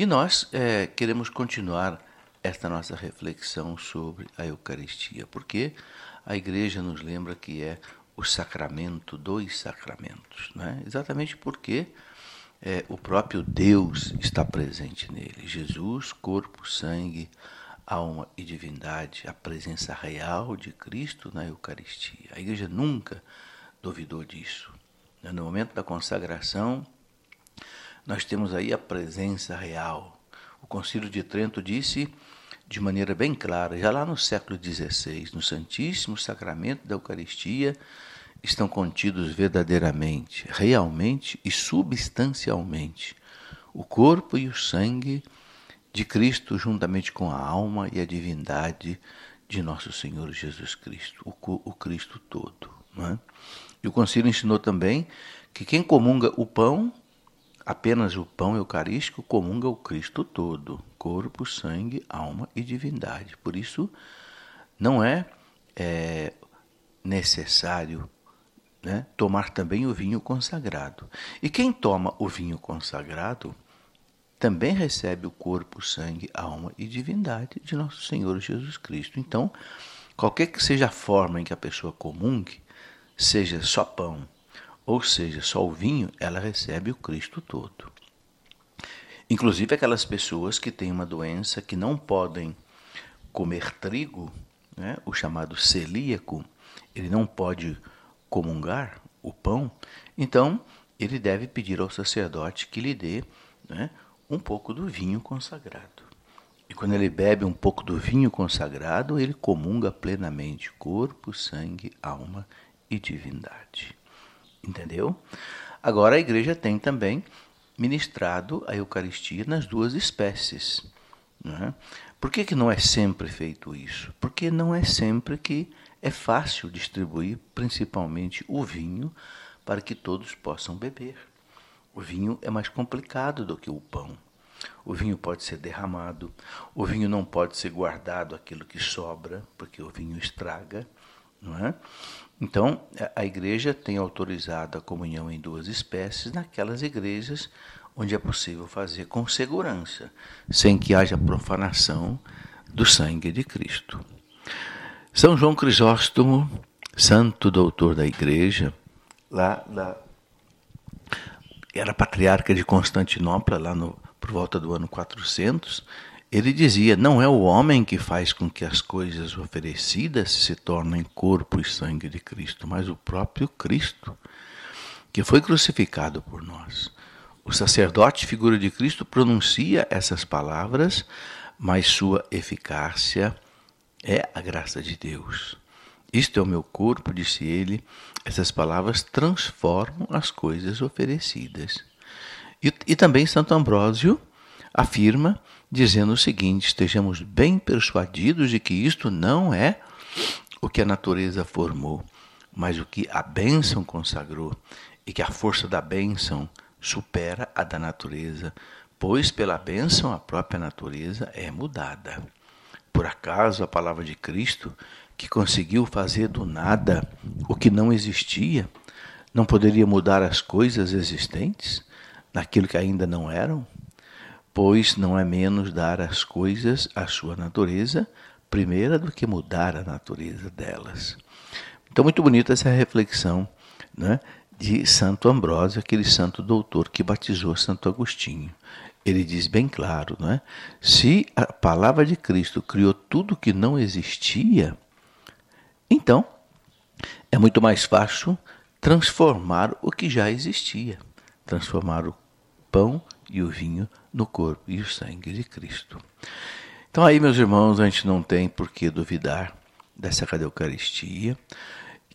E nós é, queremos continuar esta nossa reflexão sobre a Eucaristia, porque a igreja nos lembra que é o sacramento dos sacramentos, né? exatamente porque é, o próprio Deus está presente nele. Jesus, corpo, sangue, alma e divindade, a presença real de Cristo na Eucaristia. A igreja nunca duvidou disso. Né? No momento da consagração, nós temos aí a presença real. O Concílio de Trento disse de maneira bem clara, já lá no século XVI, no Santíssimo Sacramento da Eucaristia, estão contidos verdadeiramente, realmente e substancialmente o corpo e o sangue de Cristo, juntamente com a alma e a divindade de nosso Senhor Jesus Cristo, o, Cristo todo. É? E o Concílio ensinou também que quem comunga o pão, apenas o pão eucarístico, comunga o Cristo todo, corpo, sangue, alma e divindade. Por isso, não é, é necessário né, tomar também o vinho consagrado. E quem toma o vinho consagrado também recebe o corpo, sangue, alma e divindade de nosso Senhor Jesus Cristo. Então, qualquer que seja a forma em que a pessoa comungue, seja só pão ou seja só o vinho, ela recebe o Cristo todo. Inclusive aquelas pessoas que têm uma doença que não podem comer trigo, né, o chamado celíaco, ele não pode comungar o pão, então ele deve pedir ao sacerdote que lhe dê né, um pouco do vinho consagrado. E quando ele bebe um pouco do vinho consagrado, ele comunga plenamente corpo, sangue, alma e divindade. Entendeu? Agora a igreja tem também ministrado a Eucaristia nas duas espécies. Né? Por que, que não é sempre feito isso? Porque não é sempre que é fácil distribuir, principalmente o vinho, para que todos possam beber. O vinho é mais complicado do que o pão. O vinho pode ser derramado, o vinho não pode ser guardado aquilo que sobra, porque o vinho estraga, não é? Então, a igreja tem autorizado a comunhão em duas espécies naquelas igrejas onde é possível fazer com segurança, sem que haja profanação do sangue de Cristo. São João Crisóstomo, santo doutor da igreja, lá era patriarca de Constantinopla, lá no, por volta do ano 400, ele dizia: Não é o homem que faz com que as coisas oferecidas se tornem corpo e sangue de Cristo, mas o próprio Cristo, que foi crucificado por nós. O sacerdote, figura de Cristo, pronuncia essas palavras, mas sua eficácia é a graça de Deus. Isto é o meu corpo, disse ele. Essas palavras transformam as coisas oferecidas. E, e também Santo Ambrósio afirma, dizendo o seguinte: estejamos bem persuadidos de que isto não é o que a natureza formou, mas o que a bênção consagrou, e que a força da bênção supera a da natureza, pois pela bênção a própria natureza é mudada. Por acaso a palavra de Cristo, que conseguiu fazer do nada o que não existia, não poderia mudar as coisas existentes, naquilo que ainda não eram? Pois não é menos dar às coisas a sua natureza primeira do que mudar a natureza delas. Então, muito bonita essa reflexão né, de Santo Ambrósio, aquele santo doutor que batizou Santo Agostinho ele diz bem claro, não é? Se a palavra de Cristo criou tudo que não existia, então é muito mais fácil transformar o que já existia, transformar o pão e o vinho no corpo e o sangue de Cristo. Então aí, meus irmãos, a gente não tem por que duvidar dessa Eucaristia,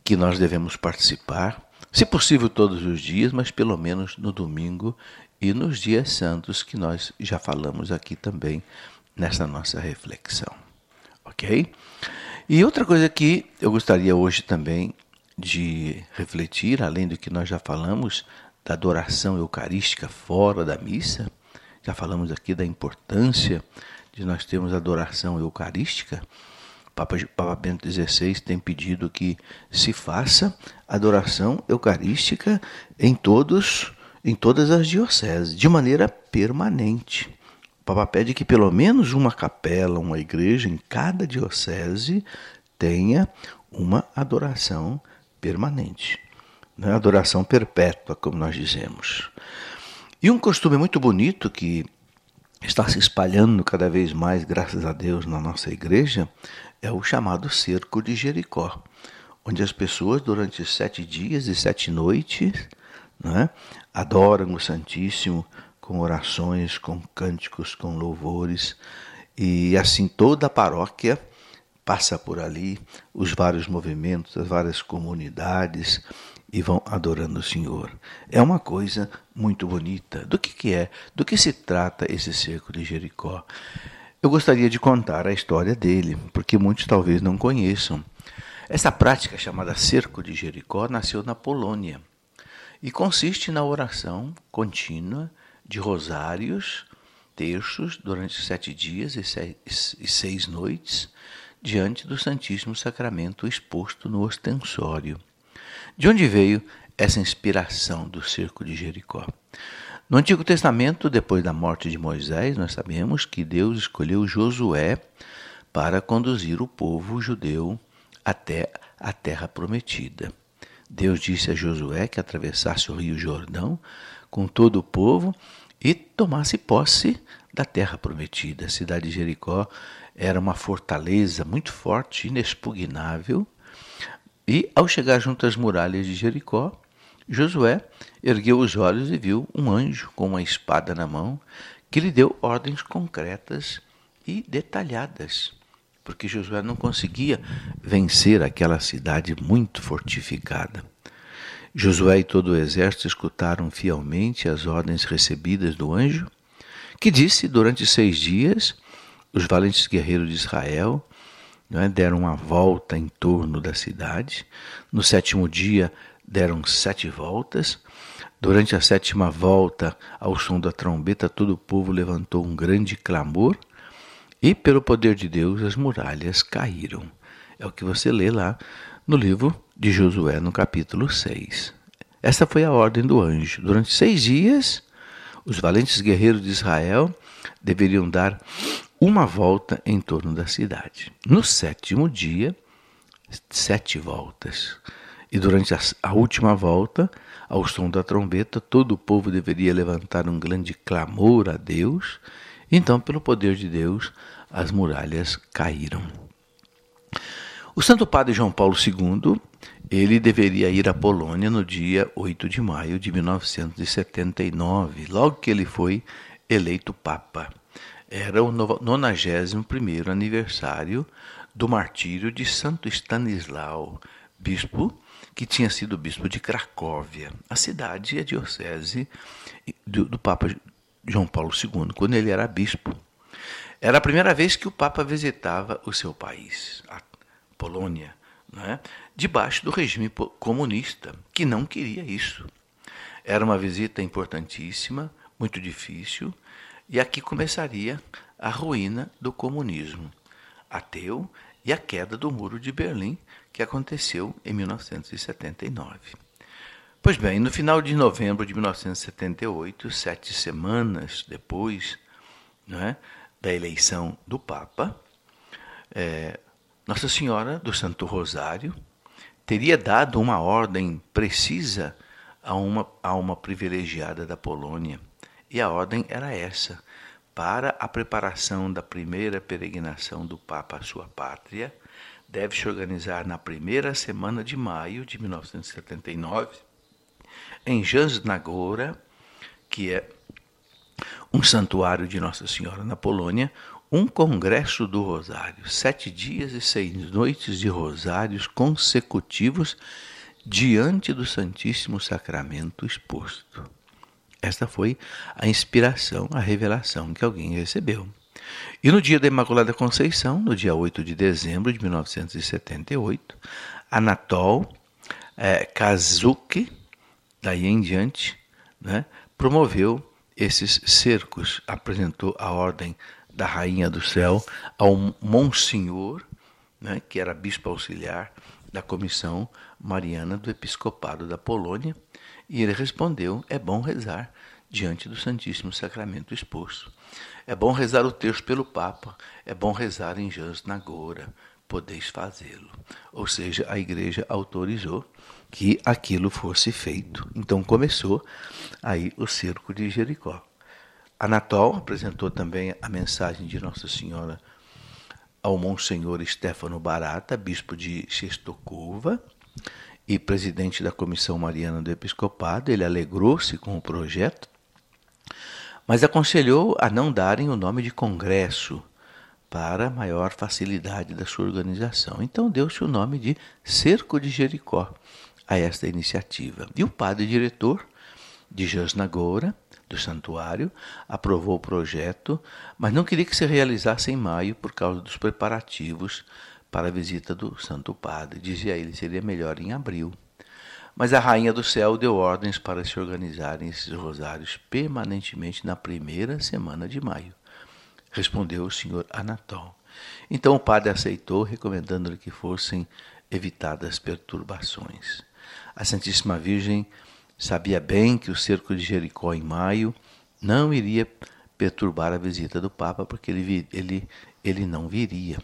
que nós devemos participar, se possível todos os dias, mas pelo menos no domingo e nos dias santos que nós já falamos aqui também nessa nossa reflexão. Ok? E outra coisa que eu gostaria hoje também de refletir, além do que nós já falamos da adoração eucarística fora da missa, já falamos aqui da importância de nós termos adoração eucarística. Papa, Papa Bento XVI tem pedido que se faça adoração eucarística em todos em todas as dioceses, de maneira permanente. Papa pede que pelo menos uma capela, uma igreja em cada diocese tenha uma adoração permanente, né? adoração perpétua, como nós dizemos. E um costume muito bonito que está se espalhando cada vez mais, graças a Deus, na nossa igreja, é o chamado cerco de Jericó, onde as pessoas, durante sete dias e sete noites, né, adoram o Santíssimo com orações, com cânticos, com louvores, e assim toda a paróquia passa por ali, os vários movimentos, as várias comunidades, e vão adorando o Senhor. É uma coisa muito bonita. Do que, que é? Do que se trata esse cerco de Jericó? Eu gostaria de contar a história dele, porque muitos talvez não conheçam. Essa prática chamada cerco de Jericó nasceu na Polônia e consiste na oração contínua de rosários, terços, durante sete dias e seis, noites, diante do Santíssimo Sacramento exposto no ostensório. De onde veio essa inspiração do cerco de Jericó? No Antigo Testamento, depois da morte de Moisés, nós sabemos que Deus escolheu Josué para conduzir o povo judeu até a terra prometida. Deus disse a Josué que atravessasse o rio Jordão com todo o povo e tomasse posse da terra prometida. A cidade de Jericó era uma fortaleza muito forte, inexpugnável, e ao chegar junto às muralhas de Jericó, Josué ergueu os olhos e viu um anjo com uma espada na mão que lhe deu ordens concretas e detalhadas, porque Josué não conseguia vencer aquela cidade muito fortificada. Josué e todo o exército escutaram fielmente as ordens recebidas do anjo, que disse durante seis dias os valentes guerreiros de Israel é, deram uma volta em torno da cidade. No sétimo dia deram sete voltas. Durante a sétima volta, ao som da trombeta, todo o povo levantou um grande clamor e, pelo poder de Deus, as muralhas caíram. É o que você lê lá no livro de Josué, no capítulo 6. Esta foi a ordem do anjo. Durante seis dias, os valentes guerreiros de Israel deveriam dar uma volta em torno da cidade. No sétimo dia, sete voltas. E durante a, última volta, ao som da trombeta, todo o povo deveria levantar um grande clamor a Deus. Então, pelo poder de Deus, as muralhas caíram. O Santo Padre João Paulo II, ele deveria ir à Polônia no dia 8 de maio de 1979, logo que ele foi eleito Papa. Era o 91 aniversário do martírio de Santo Stanislau, bispo que tinha sido bispo de Cracóvia, a cidade e a diocese do, do Papa João Paulo II, quando ele era bispo. Era a primeira vez que o Papa visitava o seu país, a Polônia, né, debaixo do regime comunista, que não queria isso. Era uma visita importantíssima, muito difícil, e aqui começaria a ruína do comunismo ateu e a queda do Muro de Berlim, que aconteceu em 1979. Pois bem, no final de novembro de 1978, sete semanas depois né, da eleição do Papa, é, nossa Senhora do Santo Rosário teria dado uma ordem precisa a uma, a uma privilegiada da Polônia. E a ordem era essa: para a preparação da primeira peregrinação do Papa à sua pátria, deve-se organizar na primeira semana de maio de 1979, em Jasnagora, que é um santuário de Nossa Senhora na Polônia, um congresso do Rosário, sete dias e seis noites de rosários consecutivos diante do Santíssimo Sacramento exposto. Esta foi a inspiração, a revelação que alguém recebeu. E no dia da Imaculada Conceição, no dia 8 de dezembro de 1978, Anatol é, Kazuki, daí em diante, né, promoveu esses cercos, apresentou a ordem da Rainha do Céu ao Monsenhor, né, que era bispo auxiliar da Comissão Mariana do Episcopado da Polônia, e ele respondeu: é bom rezar diante do Santíssimo Sacramento exposto. É bom rezar o terço pelo Papa, é bom rezar em Jans Nagora, podeis fazê-lo. Ou seja, a igreja autorizou que aquilo fosse feito. Então começou aí o cerco de Jericó. Anatol apresentou também a mensagem de Nossa Senhora ao Monsenhor Stefano Barata, bispo de Xestokova e presidente da Comissão Mariana do Episcopado. Ele alegrou-se com o projeto, mas aconselhou a não darem o nome de congresso para maior facilidade da sua organização. Então deu-se o nome de Cerco de Jericó a esta iniciativa. E o padre diretor de Jasnagora, do santuário, aprovou o projeto, mas não queria que se realizasse em maio por causa dos preparativos para a visita do Santo Padre. Dizia ele, seria melhor em abril. Mas a Rainha do Céu deu ordens para se organizarem esses rosários permanentemente na primeira semana de maio. Respondeu o senhor Anatol. Então o padre aceitou, recomendando-lhe que fossem evitadas perturbações. A Santíssima Virgem sabia bem que o cerco de Jericó em maio não iria perturbar a visita do Papa, porque ele, ele, ele não viria.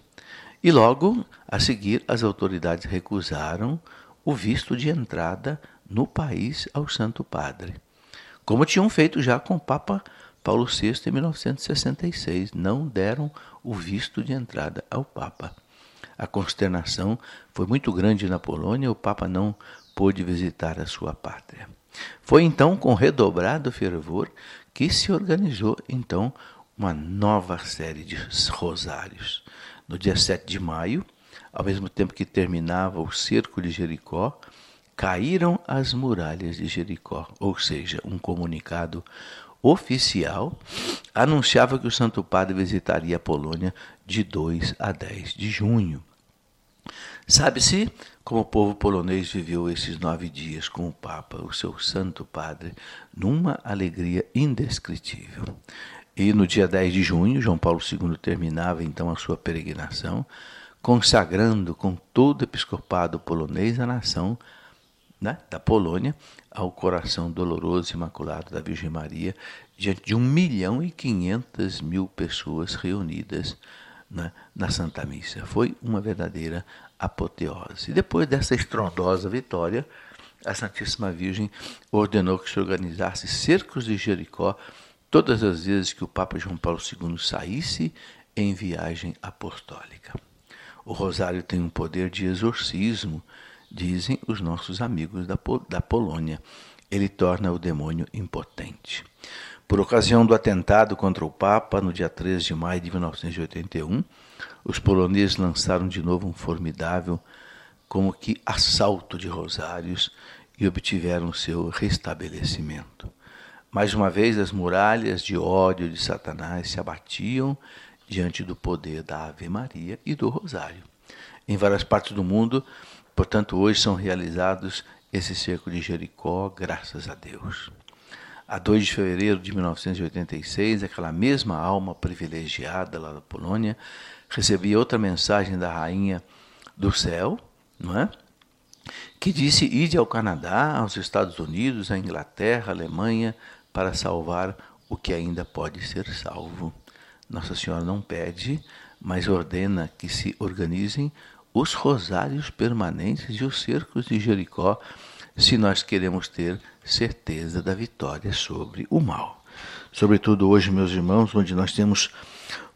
E logo a seguir, as autoridades recusaram o visto de entrada no país ao Santo Padre, como tinham feito já com o Papa Paulo VI em 1966. Não deram o visto de entrada ao Papa. A consternação foi muito grande na Polônia, o Papa não pôde visitar a sua pátria. Foi então com redobrado fervor que se organizou então uma nova série de rosários. No dia 7 de maio, ao mesmo tempo que terminava o cerco de Jericó, caíram as muralhas de Jericó, ou seja, um comunicado oficial anunciava que o Santo Padre visitaria a Polônia de 2 a 10 de junho. Sabe-se como o povo polonês viveu esses nove dias com o Papa, o seu Santo Padre, numa alegria indescritível. E no dia 10 de junho, João Paulo II terminava então a sua peregrinação, consagrando com todo o episcopado polonês a nação né, da Polônia ao coração doloroso e imaculado da Virgem Maria, diante de um milhão e quinhentas mil pessoas reunidas né, na Santa Missa. Foi uma verdadeira apoteose. E depois dessa estrondosa vitória, a Santíssima Virgem ordenou que se organizasse cercos de Jericó todas as vezes que o Papa João Paulo II saísse em viagem apostólica. O rosário tem um poder de exorcismo, dizem os nossos amigos da, da Polônia. Ele torna o demônio impotente. Por ocasião do atentado contra o Papa, no dia 13 de maio de 1981, os poloneses lançaram de novo um formidável, como que assalto de rosários e obtiveram seu restabelecimento. Mais uma vez, as muralhas de ódio de Satanás se abatiam diante do poder da Ave Maria e do Rosário. Em várias partes do mundo, portanto, hoje são realizados esse cerco de Jericó, graças a Deus a 2 de fevereiro de 1986, aquela mesma alma privilegiada lá da Polônia recebia outra mensagem da rainha do céu, não é? Que disse: Ide ao Canadá, aos Estados Unidos, à Inglaterra, à Alemanha, para salvar o que ainda pode ser salvo. Nossa Senhora não pede, mas ordena que se organizem os rosários permanentes e os cercos de Jericó se nós queremos ter certeza da vitória sobre o mal. Sobretudo hoje, meus irmãos, onde nós temos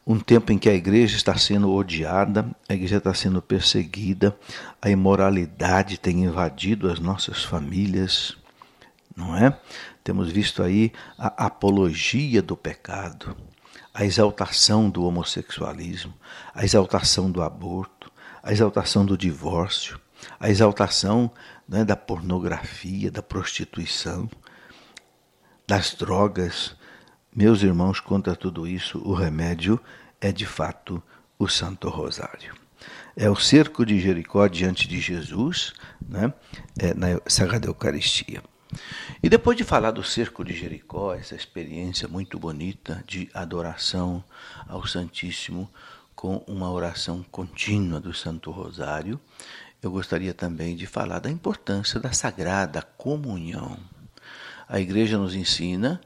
um tempo em que a igreja está sendo odiada, a igreja está sendo perseguida, a imoralidade tem invadido as nossas famílias, não é? Temos visto aí a apologia do pecado, a exaltação do homossexualismo, a exaltação do aborto, a exaltação do divórcio, a exaltação né, da pornografia, da prostituição, das drogas. Meus irmãos, contra tudo isso, o remédio é de fato o Santo Rosário. É o cerco de Jericó diante de Jesus, né, é, na Sagrada Eucaristia. E depois de falar do cerco de Jericó, essa experiência muito bonita de adoração ao Santíssimo com uma oração contínua do Santo Rosário, eu gostaria também de falar da importância da sagrada comunhão. A igreja nos ensina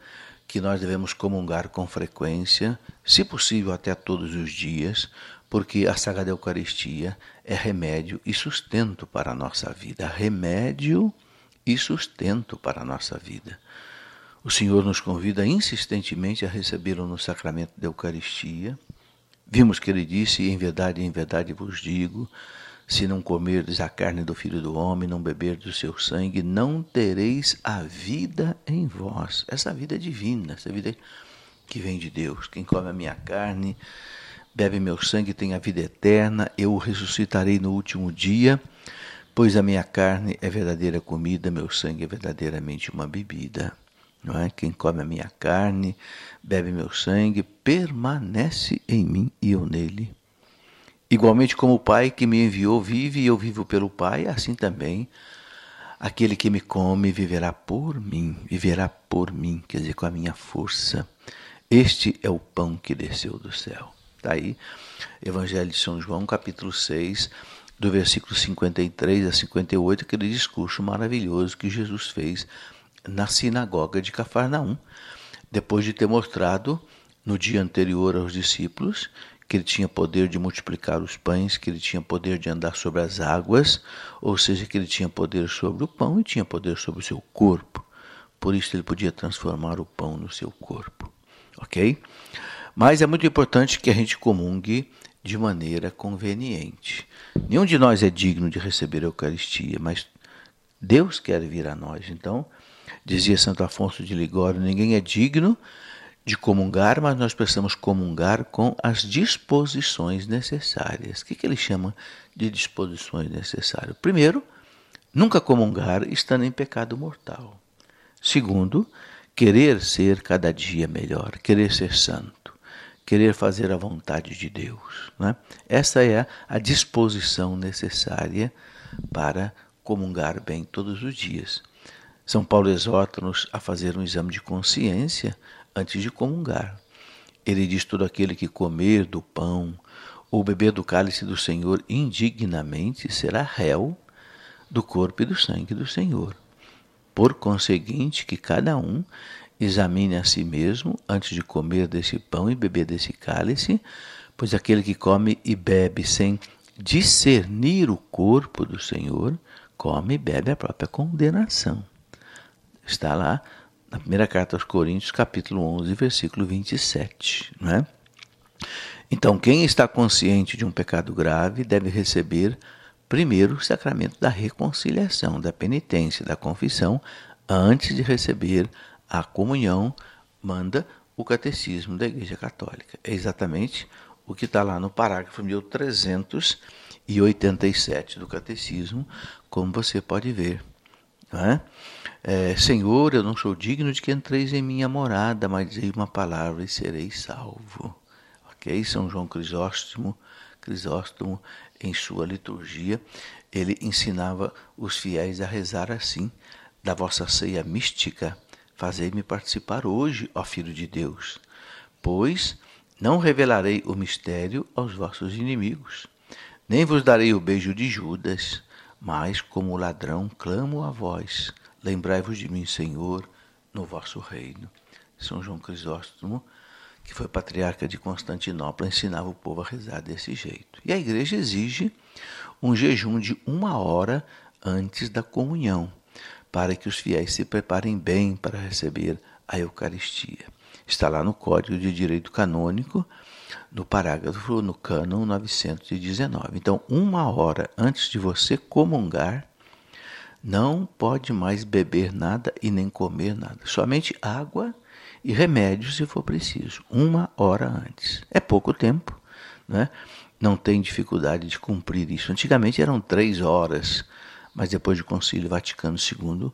que nós devemos comungar com frequência, se possível até todos os dias, porque a Sagrada Eucaristia é remédio e sustento para a nossa vida. Remédio e sustento para a nossa vida. O Senhor nos convida insistentemente a recebê-lo no sacramento da Eucaristia. Vimos que ele disse: Em verdade, em verdade vos digo, se não comerdes a carne do Filho do Homem, não beberdes o seu sangue, não tereis a vida em vós. Essa vida é divina, essa vida que vem de Deus. Quem come a minha carne, bebe meu sangue, tem a vida eterna. Eu o ressuscitarei no último dia, pois a minha carne é verdadeira comida, meu sangue é verdadeiramente uma bebida. Não é? Quem come a minha carne, bebe meu sangue, permanece em mim e eu nele. Igualmente como o Pai que me enviou vive e eu vivo pelo Pai, assim também aquele que me come viverá por mim, viverá por mim, quer dizer, com a minha força. Este é o pão que desceu do céu. Está aí, Evangelho de São João, capítulo 6, do versículo 53 a 58, aquele discurso maravilhoso que Jesus fez na sinagoga de Cafarnaum, depois de ter mostrado no dia anterior aos discípulos que ele tinha poder de multiplicar os pães, que ele tinha poder de andar sobre as águas, ou seja, que ele tinha poder sobre o pão e tinha poder sobre o seu corpo. Por isso ele podia transformar o pão no seu corpo. Ok? Mas é muito importante que a gente comungue de maneira conveniente. Nenhum de nós é digno de receber a Eucaristia, mas Deus quer vir a nós. Então, dizia Santo Afonso de Ligório: ninguém é digno de comungar, mas nós precisamos comungar com as disposições necessárias. O que, que ele chama de disposições necessárias? Primeiro, nunca comungar estando em pecado mortal. Segundo, querer ser cada dia melhor, querer ser santo, querer fazer a vontade de Deus. Né? Essa é a disposição necessária para comungar bem todos os dias. São Paulo exorta-nos a fazer um exame de consciência antes de comungar. Ele diz: todo aquele que comer do pão ou beber do cálice do Senhor indignamente será réu do corpo e do sangue do Senhor. Por conseguinte, que cada um examine a si mesmo antes de comer desse pão e beber desse cálice, pois aquele que come e bebe sem discernir o corpo do Senhor, come e bebe a própria condenação. Está lá na primeira carta aos Coríntios, capítulo 11, versículo 27. Não é? Então, quem está consciente de um pecado grave deve receber primeiro o sacramento da reconciliação, da penitência, da confissão, antes de receber a comunhão, manda o catecismo da Igreja Católica. É exatamente o que está lá no parágrafo 1387 do catecismo, como você pode ver. É? É, Senhor, eu não sou digno de que entreis em minha morada, mas dizei uma palavra e serei salvo. Ok? São João Crisóstomo, Crisóstomo, em sua liturgia, ele ensinava os fiéis a rezar assim: da vossa ceia mística, fazei-me participar hoje, ó Filho de Deus, pois não revelarei o mistério aos vossos inimigos, nem vos darei o beijo de Judas, mas como ladrão clamo a vós Lembrai-vos de mim, Senhor, no vosso reino. São João Crisóstomo, que foi patriarca de Constantinopla, ensinava o povo a rezar desse jeito. E a igreja exige um jejum de uma hora antes da comunhão, para que os fiéis se preparem bem para receber a Eucaristia. Está lá no Código de Direito Canônico, no parágrafo no cânon 919. Então, uma hora antes de você comungar, não pode mais beber nada e nem comer nada, somente água e remédio se for preciso, uma hora antes. É pouco tempo, né? não tem dificuldade de cumprir isso. Antigamente eram três horas, mas depois do Concílio Vaticano II,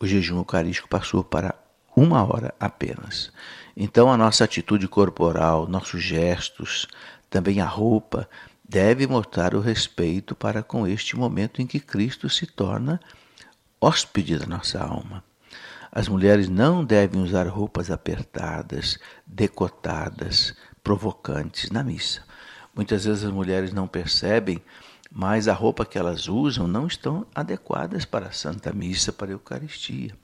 o jejum eucarístico passou para uma hora apenas. Então a nossa atitude corporal, nossos gestos, também a roupa, deve mostrar o respeito para com este momento em que Cristo se torna hóspede da nossa alma. As mulheres não devem usar roupas apertadas, decotadas, provocantes na missa. Muitas vezes as mulheres não percebem, mas a roupa que elas usam não estão adequadas para a Santa Missa, para a Eucaristia.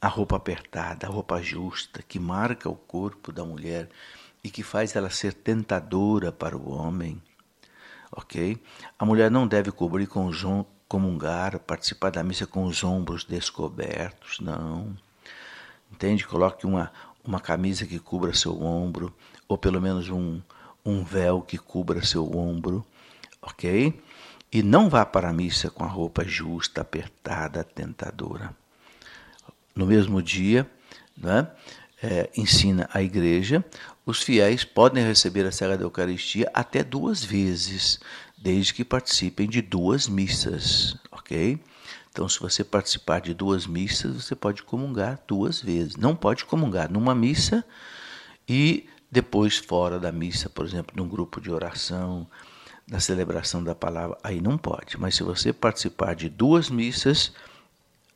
a roupa apertada, a roupa justa, que marca o corpo da mulher e que faz ela ser tentadora para o homem. Ok? A mulher não deve cobrir com os comungar, participar da missa com os ombros descobertos, não. Entende? Coloque uma, uma camisa que cubra seu ombro, ou pelo menos um, um véu que cubra seu ombro, ok? E não vá para a missa com a roupa justa, apertada, tentadora. No mesmo dia, né, é, ensina a igreja, os fiéis podem receber a Sagrada Eucaristia até duas vezes, desde que participem de duas missas, ok? Então, se você participar de duas missas, você pode comungar duas vezes. Não pode comungar numa missa e depois fora da missa, por exemplo, num grupo de oração, na celebração da palavra, aí não pode. Mas se você participar de duas missas,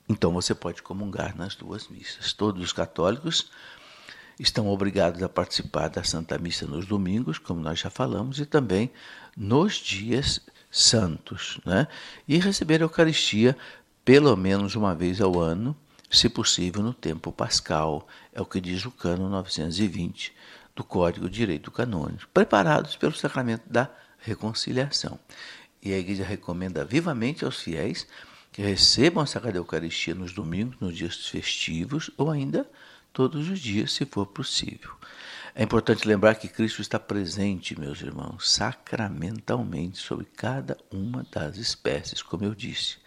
então você pode comungar nas duas missas. Todos os católicos estão obrigados a participar da Santa Missa nos domingos, como nós já falamos, e também nos dias santos, né? E receber a Eucaristia pelo menos uma vez ao ano, se possível no tempo pascal, é o que diz o cano 920 do Código de Direito Canônico, preparados pelo sacramento da reconciliação. E a Igreja recomenda vivamente aos fiéis que recebam a Sagrada Eucaristia nos domingos, nos dias festivos ou ainda todos os dias, se for possível. É importante lembrar que Cristo está presente, meus irmãos, sacramentalmente sobre cada uma das espécies, como eu disse.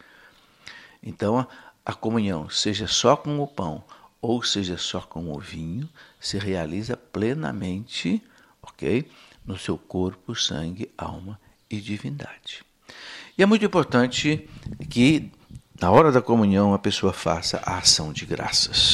Então, a, comunhão, seja só com o pão ou seja só com o vinho, se realiza plenamente, ok? No seu corpo, sangue, alma e divindade. E é muito importante que, na hora da comunhão, a pessoa faça a ação de graças.